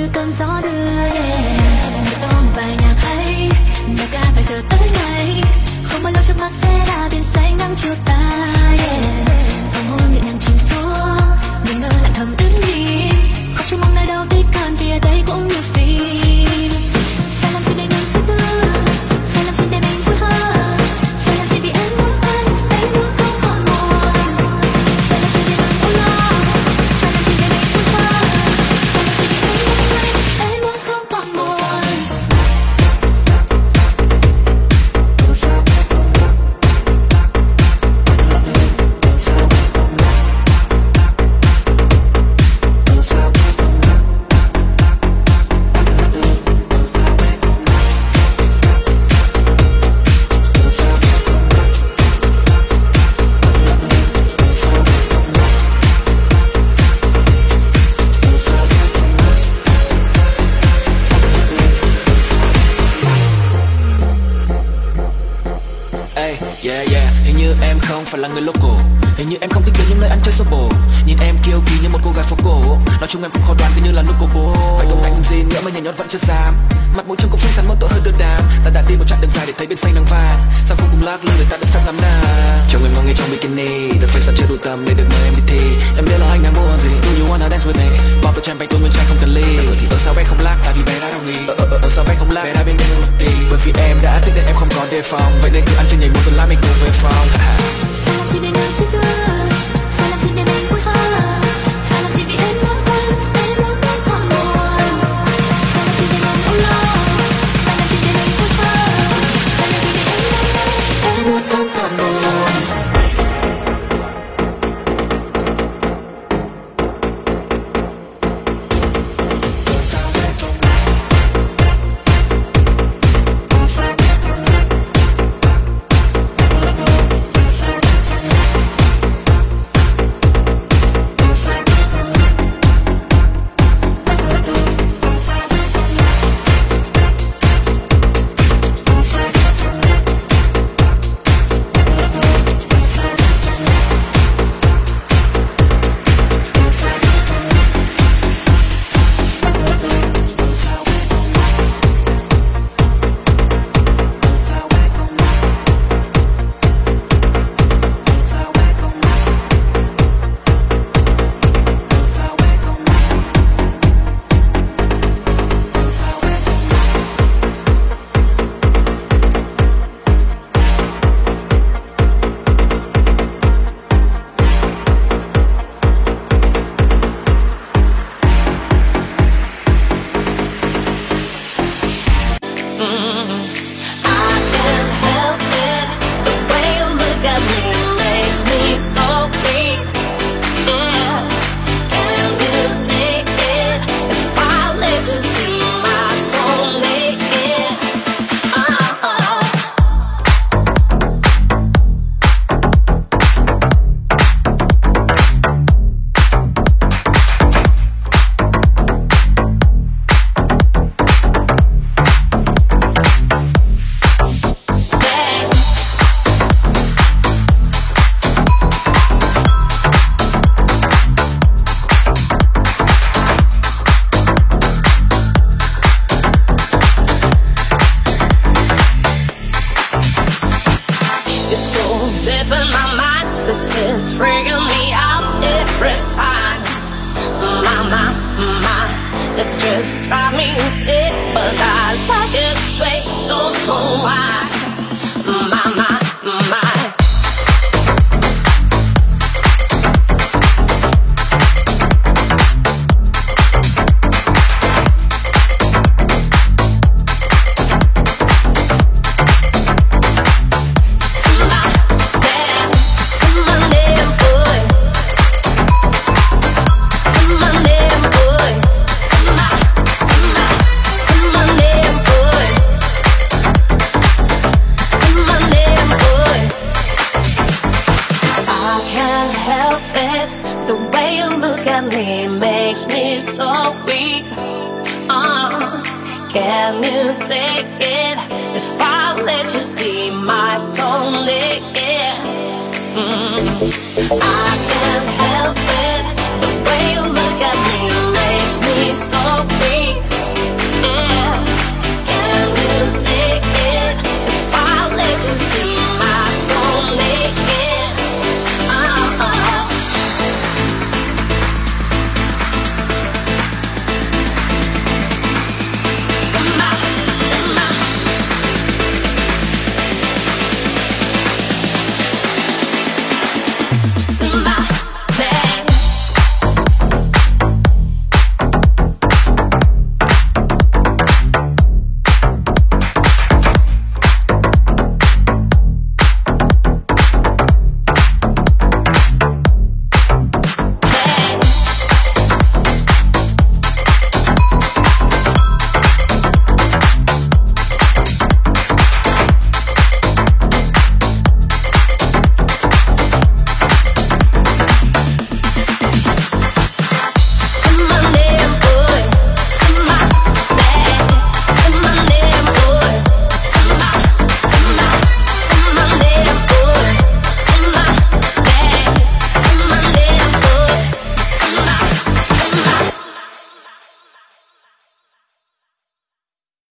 như cơn gió đưa yeah. có một vài nhạc hay nhạc ca phải giờ tới ngày không bao lâu trước mắt sẽ Hình như em không thích đến những nơi ăn chơi xô bồ Nhìn em kiêu kỳ như một cô gái phố cổ. Nói chung em cũng khó đoán cứ như là nút cô bố. Phải công anh gì nữa mà nhảy nhót vẫn chưa dám Mặt mũi trông cũng xinh xắn mơ tội hơn đơn đàm. Ta đã đi một chặng đường dài để thấy bên xanh nắng vàng. Sao không cùng lắc lư để ta được sang ngắm nà Chồng em ngon nghe trong bikini. The face đã chưa đủ tầm để được mời em đi thi. Em biết là anh đang muốn gì. Do you wanna dance with me? Bao tôi champagne tôi nguyên trai không cần ly. Thì ở sao bé không lắc? Tại vì bé đã đồng ý. Ở, ở, ở, ở sao bé không lắc? Bé đã bên em đi Bởi vì em đã thích nên em không có đề phòng. Vậy nên cứ ăn trên nhảy một tuần lát mình cùng về phòng. Phải để ngừng giấc every time. My, my, my. It's just driving me sick, but I like it sweet. Don't know why. My, my, my. Makes me so weak. Uh, can you take it if I let you see my soul naked? Mm,